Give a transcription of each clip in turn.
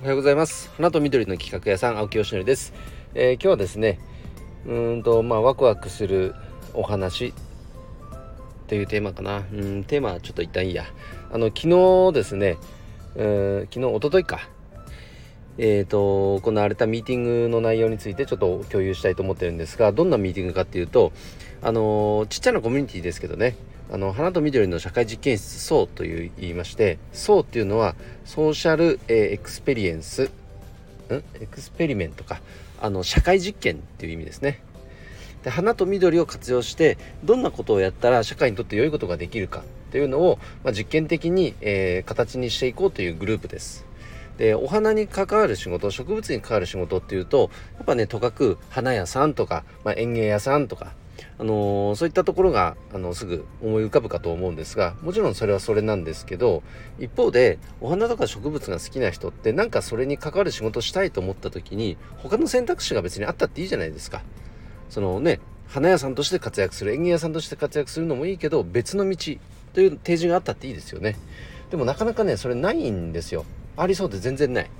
おはようございます。花と緑の企画屋さん青木よしのりです、えー、今日はですねうんとまあワクワクするお話というテーマかな。うんテーマはちょっと一旦いいや。あの昨日ですね、えー、昨日一昨日か。えーと、行われたミーティングの内容についてちょっと共有したいと思ってるんですがどんなミーティングかっていうとあの、ちっちゃなコミュニティですけどね。あの花と緑の社会実験室層という言いまして層っていうのはSocial、えー、 experience。ん？ experiment か。あの社会実験っていう意味ですね。で花と緑を活用してどんなことをやったら社会にとって良いことができるかっていうのを、まあ、実験的に、えー、形にしていこうというグループです。でお花に関わる仕事植物に関わる仕事っていうとやっぱねとかく花屋さんとか、まあ、園芸屋さんとかあの、そういったところがあのすぐ思い浮かぶかと思うんですがもちろんそれはそれなんですけど一方でお花とか植物が好きな人ってなんかそれに関わる仕事したいと思った時に他の選択肢が別にあったっていいじゃないですか。そのね花屋さんとして活躍する園芸屋さんとして活躍するのもいいけど別の道という提示があったっていいですよね。でもなかなかねそれないんですよ。ありそうで全然ない。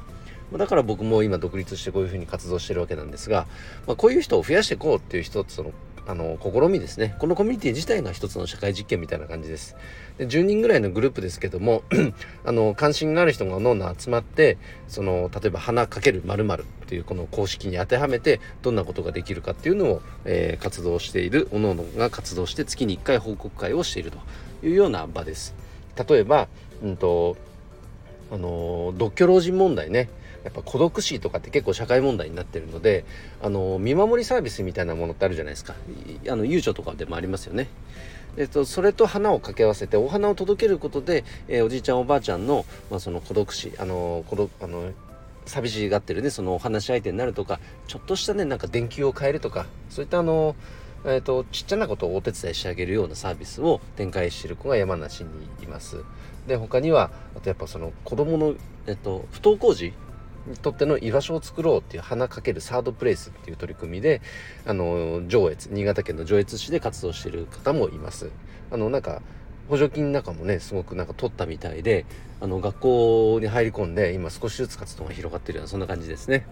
だから僕も今独立してこういうふうに活動してるわけなんですが、まあ、こういう人を増やしていこうっていう一つのあの試みですね。このコミュニティ自体が一つの社会実験みたいな感じです。で10人ぐらいのグループですけども あの関心がある人がおのおの集まってその例えば花かける〇〇っていうこの公式に当てはめてどんなことができるかっていうのを、えー、活動しているおのおのが活動して月に1回報告会をしているというような場です。例えば、うんとあの独居老人問題ねやっぱ孤独死とかって結構社会問題になってるのであの見守りサービスみたいなものってあるじゃないですかあのゆうちょとかでもありますよね。えっと、それと花を掛け合わせてお花を届けることで、えー、おじいちゃんおばあちゃんの,、まあその孤独死あの孤独あの寂しがってるねそのお話し相手になるとかちょっとしたねなんか電球を変えるとかそういったあのえーと、ちっちゃなことをお手伝いしてあげるようなサービスを展開している子が山梨にいます。で他にはあとやっぱその子供の、えっと、不登校児にとっての居場所を作ろうっていう花かけるサードプレイスっていう取り組みであの上越新潟県の上越市で活動している方もいますあのなんか補助金なんかもねすごくなんか取ったみたいであの学校に入り込んで今少しずつ活動が広がってるようなそんな感じですね。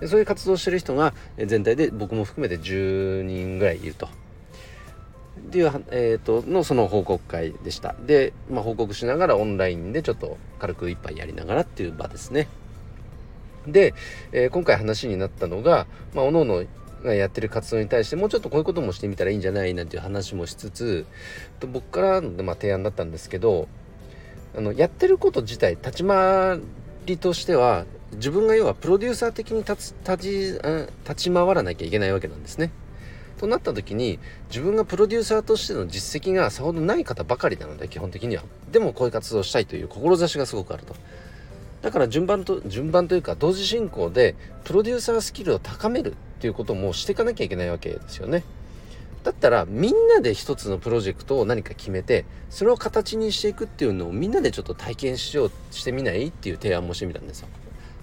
でそういう活動してる人が全体で僕も含めて10人ぐらいいると。っていう、えーと、のその報告会でした。で、まあ、報告しながらオンラインでちょっと軽く一杯やりながらっていう場ですね。で、えー、今回話になったのが、まあ、おのおのやってる活動に対してもうちょっとこういうこともしてみたらいいんじゃないなんていう話もしつつと僕からの、まあ、提案だったんですけどあのやってること自体立ち回りとしては自分が要はプロデューサー的に立ち立ち回らなきゃいけないわけなんですね。となった時に自分がプロデューサーとしての実績がさほどない方ばかりなので基本的には。でもこういう活動をしたいという志がすごくあると。だから順番と順番というか同時進行でプロデューサースキルを高める。っていうこともしていかなきゃいけないわけですよね。だったらみんなで一つのプロジェクトを何か決めてそれを形にしていくっていうのをみんなでちょっと体験しようしてみない？っていう提案もしてみたんですよ。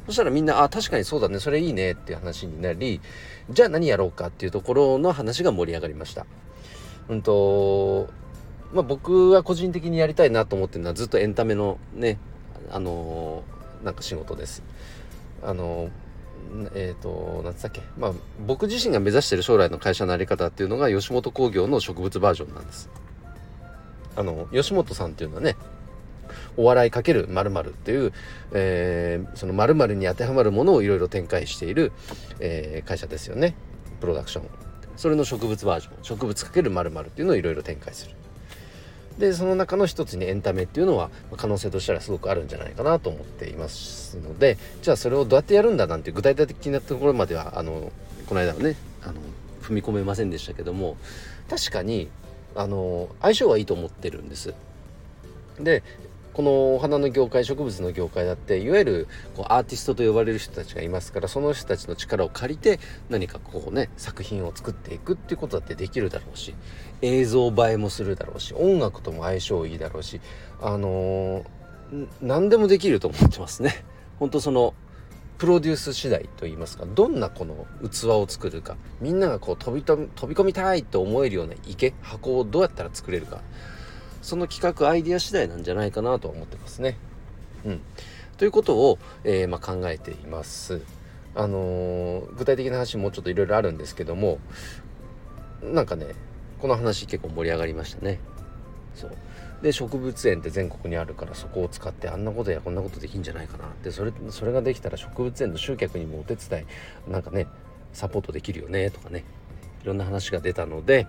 そしたらみんな、あ、確かにそうだね、それいいねっていう話になり、じゃあ何やろうかっていうところの話が盛り上がりました。うんと、まあ僕は個人的にやりたいなと思ってるのはずっとエンタメのね、あのー、なんか仕事です。あのーえっ、ー、と、何つっけ？まあ、僕自身が目指している将来の会社のあり方っていうのが吉本興業の植物バージョンなんです。あの、吉本さんっていうのはね、お笑いかける〇〇っていう、えー、その〇〇に当てはまるものをいろいろ展開している、えー、会社ですよね。プロダクション。それの植物バージョン。植物かける〇〇っていうのをいろいろ展開する。でその中の一つにエンタメっていうのは可能性としたらすごくあるんじゃないかなと思っていますのでじゃあそれをどうやってやるんだなんて具体的なところまではあのこの間はねあの踏み込めませんでしたけども確かにあの相性はいいと思ってるんです。でこのお花の業界植物の業界だっていわゆるこうアーティストと呼ばれる人たちがいますからその人たちの力を借りて何かこうね作品を作っていくっていうことだってできるだろうし映像映えもするだろうし音楽とも相性いいだろうしあのー、何でもできると思ってますね。本当そのプロデュース次第といいますかどんなこの器を作るかみんながこう飛び飛び込みたいと思えるような池箱をどうやったら作れるかその企画アイディア次第なんじゃないかなとは思ってますね。うん、ということを、えー、まあ、考えています。あのー、具体的な話もうちょっといろいろあるんですけどもなんかねこの話結構盛り上がりましたね。そうで植物園って全国にあるからそこを使ってあんなことやこんなことできんじゃないかなってそれそれができたら植物園の集客にもお手伝いなんかねサポートできるよねとかねろんな話が出たので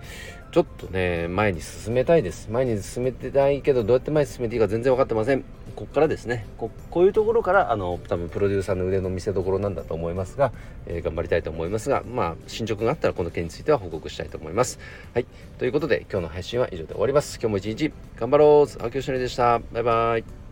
ちょっとね前に進めたいです。前に進めてたいけどどうやって前に進めていいか全然分かってません。こっからですね。ここういうところからあの多分プロデューサーの腕の見せ所なんだと思いますが、えー、頑張りたいと思いますがまあ進捗があったらこの件については報告したいと思います。はい。ということで今日の配信は以上で終わります。今日も一日頑張ろう。青木よしのりでした。バイバイ。